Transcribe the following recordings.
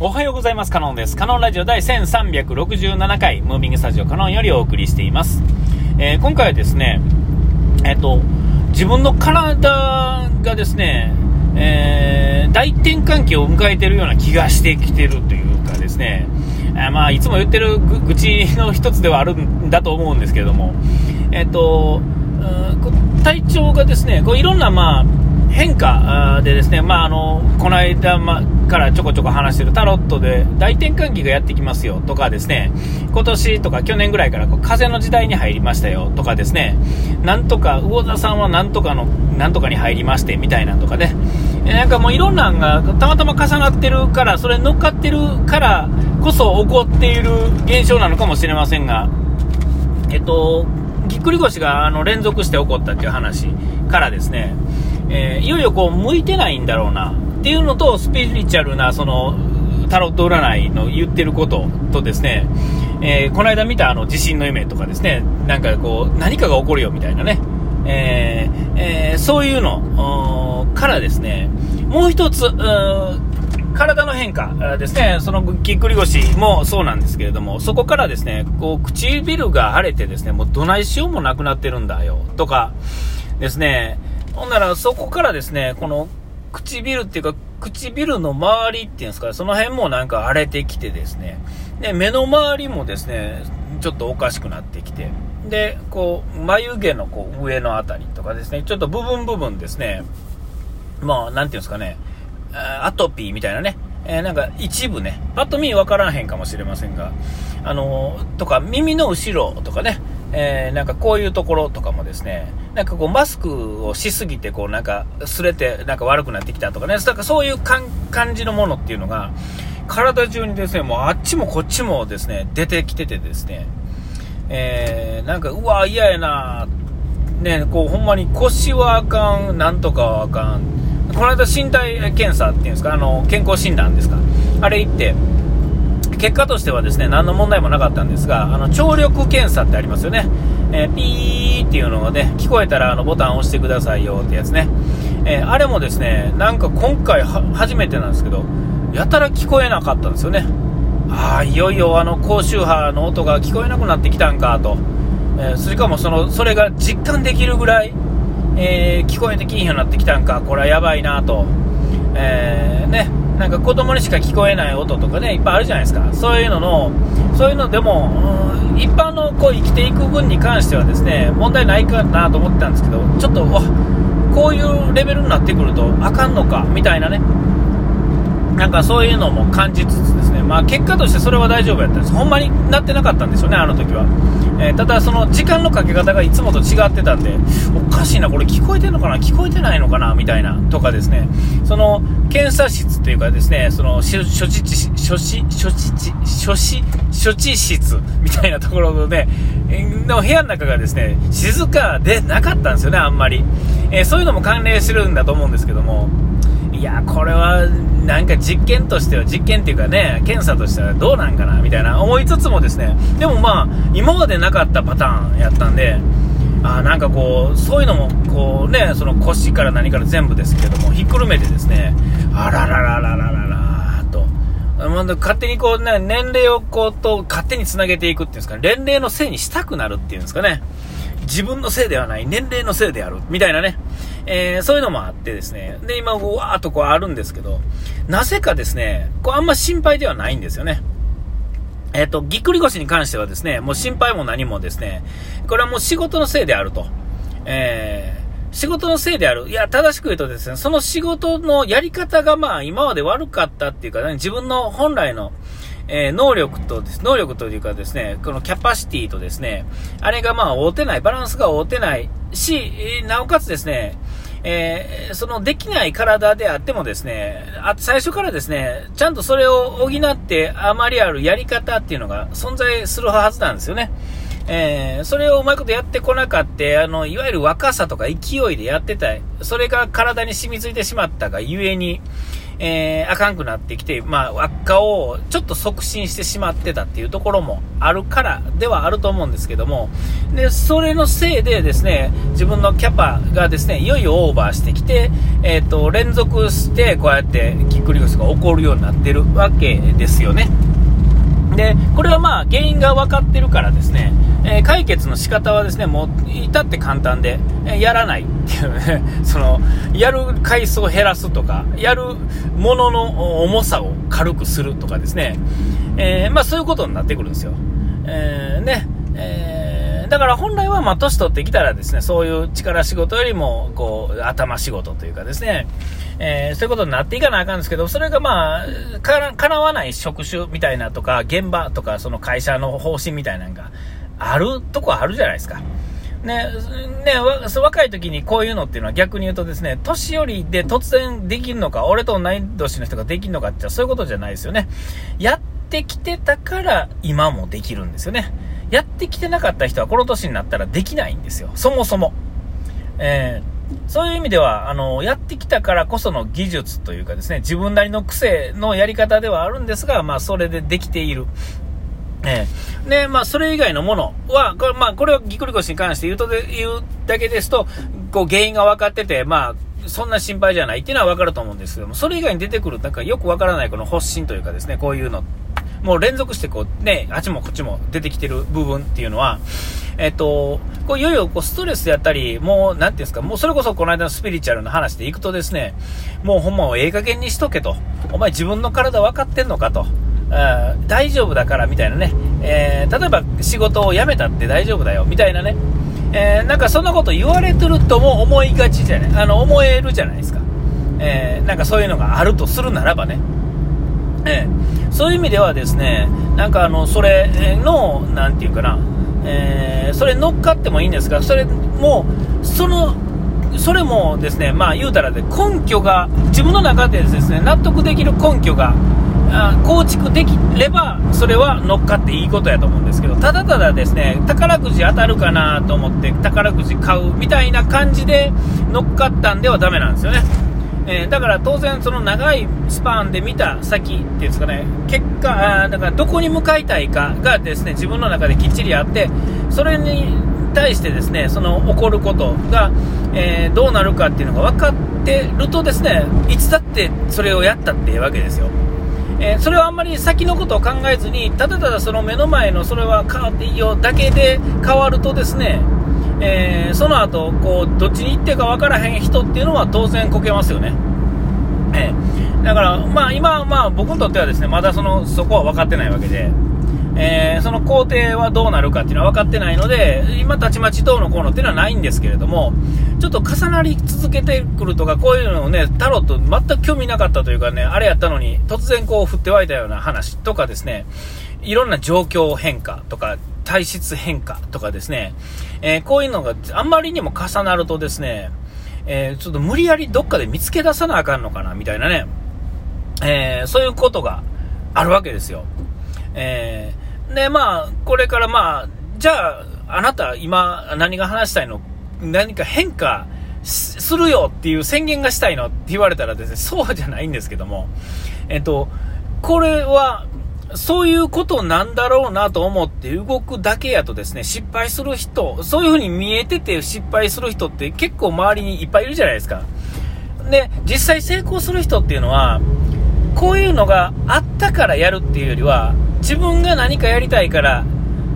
おはようございます。カノンです。カノンラジオ第1367回、ムービングスタジオカノンよりお送りしています。えー、今回はですね、えっ、と、自分の体がですね、えー、大転換期を迎えてるような気がしてきてるというかですね、あまあ、いつも言ってる愚痴の一つではあるんだと思うんですけれども、えっ、と、体調がですね、こういろんな、まあ、変化でですね、まあ、あのこの間からちょこちょこ話してるタロットで大転換期がやってきますよとかですね今年とか去年ぐらいからこう風の時代に入りましたよとかですねなんとか魚座さんはなんとかのなんとかに入りましてみたいなとかね。なんかもういろんなのがたまたま重なってるからそれ乗っかってるからこそ起こっている現象なのかもしれませんがえっとぎっくり腰があの連続して起こったっていう話からですねえー、いよいよこう向いてないんだろうなっていうのと、スピリチュアルなそのタロット占いの言ってることとですね、えー、この間見たあの地震の夢とかですね、なんかこう、何かが起こるよみたいなね、えーえー、そういうのからですね、もう一つ、体の変化ですね、そのぎっくり腰もそうなんですけれども、そこからですね、こう唇が腫れてですね、もうどないしようもなくなってるんだよとかですね、ほんなら、そこからですね、この唇っていうか、唇の周りっていうんですか、その辺もなんか荒れてきてですね、で、目の周りもですね、ちょっとおかしくなってきて、で、こう、眉毛のこう上のあたりとかですね、ちょっと部分部分ですね、まあ、なんていうんですかね、アトピーみたいなね、えー、なんか一部ね、パッと見分からへんかもしれませんが、あのー、とか耳の後ろとかね、えー、なんかこういうところとかもですね、なんかこうマスクをしすぎてこうなんか擦れてなんか悪くなってきたとかね、だからそういう感じのものっていうのが、体中にですね、もうあっちもこっちもですね、出てきててですね、えー、なんかうわ、嫌やな。ね、こうほんまに腰はあかん、なんとかはあかん、この間身体検査っていうんですか、あの、健康診断ですか、あれ行って、結果としてはですね、何の問題もなかったんですが、あの、聴力検査ってありますよね。えー、ピーっていうのがね、聞こえたらあのボタンを押してくださいよってやつね。えー、あれもですね、なんか今回初めてなんですけど、やたら聞こえなかったんですよね。ああ、いよいよあの高周波の音が聞こえなくなってきたんかと。えー、それかもその、それが実感できるぐらい、え聞こえてきんようになってきたんか、これはやばいなと。えね、なんか子供にしか聞こえない音とかね、いっぱいあるじゃないですか。そういうのの、そういうのでも、一般のこう生きていく分に関してはですね、問題ないかなと思ってたんですけど、ちょっと、こういうレベルになってくるとあかんのか、みたいなね。なんかそういうのも感じつつですね、まあ結果としてそれは大丈夫やったんです。ほんまになってなかったんですよね、あの時は。えー、ただその時間のかけ方がいつもと違ってたんで、おかしいな、これ聞こえてんのかな、聞こえてないのかな、みたいな、とかですね、その検査室っていうかですね、その処置地、処置、処置地、処置、処置室みたいな ところのね、の部屋の中がですね、静かでなかったんですよね、あんまり。えー、そういうのも関連してるんだと思うんですけども、いや、これはなんか実験としては、実験っていうかね、検査としてはどうなんかなみたいな思いつつもですね、でもまあ、今までなかったパターンやったんで、あなんかこう、そういうのも、こうね、その腰から何から全部ですけども、ひっくるめてですね、あらららららららと、勝手にこうね、年齢をこうと勝手につなげていくっていうんですか、年齢のせいにしたくなるっていうんですかね。自分のせいではない、年齢のせいである、みたいなね、えー、そういうのもあってですね、で、今、うわーっとこうあるんですけど、なぜかですね、こうあんま心配ではないんですよね。えっ、ー、と、ぎっくり腰に関してはですね、もう心配も何もですね、これはもう仕事のせいであると。えー、仕事のせいである。いや、正しく言うとですね、その仕事のやり方がまあ今まで悪かったっていうか、ね、自分の本来の、えー、能力とです、能力というかですね、このキャパシティとですね、あれがまあ合うてない、バランスが合うてないし、なおかつですね、えー、そのできない体であってもですね、あ最初からですね、ちゃんとそれを補って余りあるやり方っていうのが存在するはずなんですよね。えー、それをうまいことやってこなかった、あの、いわゆる若さとか勢いでやってた、それが体に染みついてしまったがゆえに、えー、あかんくなってきて、まあ、悪化をちょっと促進してしまってたっていうところもあるからではあると思うんですけども、で、それのせいでですね、自分のキャパがですね、いよいよオーバーしてきて、えっ、ー、と、連続してこうやってぎっくり腰が起こるようになってるわけですよね。で、これはまあ原因が分かってるからですね、えー、解決の仕方はですね、もう至って簡単で、えー、やらないっていうね、その、やる回数を減らすとか、やるものの重さを軽くするとかですね、えー、まあそういうことになってくるんですよ。えー、ね、えーだから本来は、まあ、年取ってきたらですね、そういう力仕事よりも、こう、頭仕事というかですね、えー、そういうことになっていかなあかんですけど、それがまあ、かなわない職種みたいなとか、現場とか、その会社の方針みたいなのがあるとこあるじゃないですか。ね、ね、若い時にこういうのっていうのは逆に言うとですね、年寄りで突然できるのか、俺と同い年の人ができるのかってそういうことじゃないですよね。やってきてたから今もできるんですよね。やってきてなかった人はこの年になったらできないんですよ。そもそも。えー、そういう意味では、あの、やってきたからこその技術というかですね、自分なりの癖のやり方ではあるんですが、まあ、それでできている。えー、で、まあ、それ以外のものは、これ、まあ、これをぎくり腰に関して言うとで、言うだけですと、こう、原因が分かってて、まあ、そんな心配じゃないっていうのは分かると思うんですけども、それ以外に出てくる、なんかよく分からないこの発信というかですね、こういうのもう連続してこうね、あっちもこっちも出てきてる部分っていうのは、えっと、こういよいよこうストレスやったり、もう、なんていうんですか、もうそれこそこの間のスピリチュアルの話でいくとですね、もうほんまええ加減にしとけと。お前自分の体分かってんのかと。大丈夫だからみたいなね、えー、例えば仕事を辞めたって大丈夫だよ。みたいなね、えー、なんかそんなこと言われてるとも思いがちじゃない、あの思えるじゃないですか、えー、なんかそういうのがあるとするならばね、えー、そういう意味ではですね、なんかあの、それの、なんていうかな、えー、それ乗っかってもいいんですが、それも、その、それもですね、まあ言うたらで、根拠が、自分の中でですね、納得できる根拠が、構築できれば、それは乗っかっていいことやと思うんですけど、ただただですね、宝くじ当たるかなと思って宝くじ買うみたいな感じで乗っかったんではダメなんですよね。えー、だから当然、その長いスパンで見た先っていうんですかね、結果、あだからどこに向かいたいかがですね、自分の中できっちりあって、それに対してですね、その起こることが、えー、どうなるかっていうのが分かってるとですね、いつだってそれをやったっていうわけですよ。えー、それはあんまり先のことを考えずに、ただただその目の前のそれは変わっていいよだけで変わるとですね、えー、その後こうどっちに行ってか分からへん人っていうのは当然こけますよね。えー、だから、まあ、今、まあ、僕にとってはですねまだそのそこは分かってないわけで、えー、その工程はどうなるかっていうのは分かってないので、今、たちまちどうのこうのっていうのはないんですけれども、ちょっと重なり続けてくるとか、こういうのをね、タロット全く興味なかったというかね、あれやったのに、突然こう降って湧いたような話とかですね、いろんな状況変化とか、体質変化とかですね、えー、こういうのがあんまりにも重なるとですね、えー、ちょっと無理やりどっかで見つけ出さなあかんのかな、みたいなね、えー、そういうことがあるわけですよ。えー、で、まあ、これからまあ、じゃあ、あなた今何が話したいの？何か変化するよっていう宣言がしたいの？って言われたらですね、そうじゃないんですけども、えっと、これはそういうことなんだろうなと思って動くだけやとですね、失敗する人、そういう風に見えてて失敗する人って結構周りにいっぱいいるじゃないですか。で、実際成功する人っていうのは、こういうのがあったからやるっていうよりは、自分が何かやりたいから、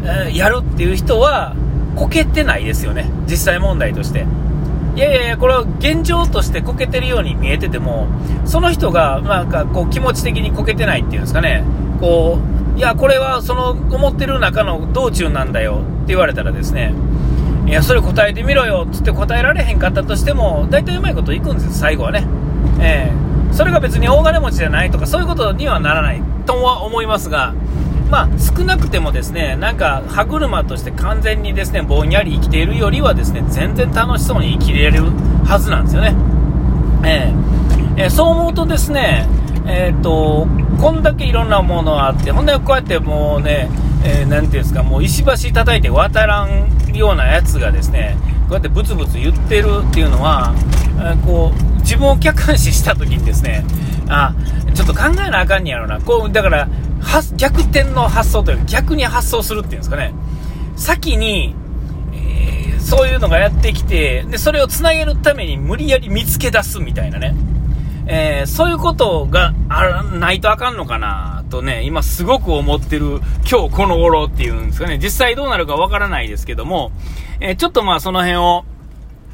えー、やるっていう人は、こけてないですよね。実際問題として。いやいやいや、これは現状としてこけてるように見えてても、その人が、なんかこう気持ち的にこけてないっていうんですかね。こう、いや、これはその思ってる中の道中なんだよって言われたらですね、いや、それ答えてみろよっつって答えられへんかったとしても、大体うまいこといくんですよ、最後はね。えー、それが別に大金持ちじゃないとか、そういうことにはならないとは思いますが、まあ、少なくてもですね、なんか歯車として完全にですね、ぼんやり生きているよりはですね、全然楽しそうに生きれるはずなんですよね。えー、えー、そう思うとですね、えっ、と、こんだけいろんなものがあって、ほんでこうやってもうね、えー、ていうんですか、もう石橋叩いて渡らんようなやつがですね、こうやってブツブツ言ってるっていうのは、えー、こう、自分を客観視した時にですね、あ、ちょっと考えなあかんねやろな。こう、だから、逆転の発想というか、逆に発想するっていうんですかね。先に、えー、そういうのがやってきて、で、それを繋げるために無理やり見つけ出すみたいなね。えー、そういうことがあらないとあかんのかなとね、今すごく思ってる今日この頃っていうんですかね、実際どうなるかわからないですけども、えー、ちょっとまあその辺を、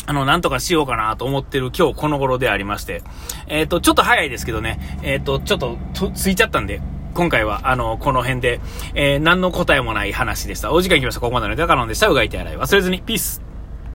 あの、なんとかしようかなと思ってる今日この頃でありまして、えっ、ー、と、ちょっと早いですけどね、えっ、と、ちょっとついちゃったんで、今回は、あの、この辺で、えー、何の答えもない話でした。お時間来ました。ここまでのガカロンでした。うがいて洗い忘れずに。ピース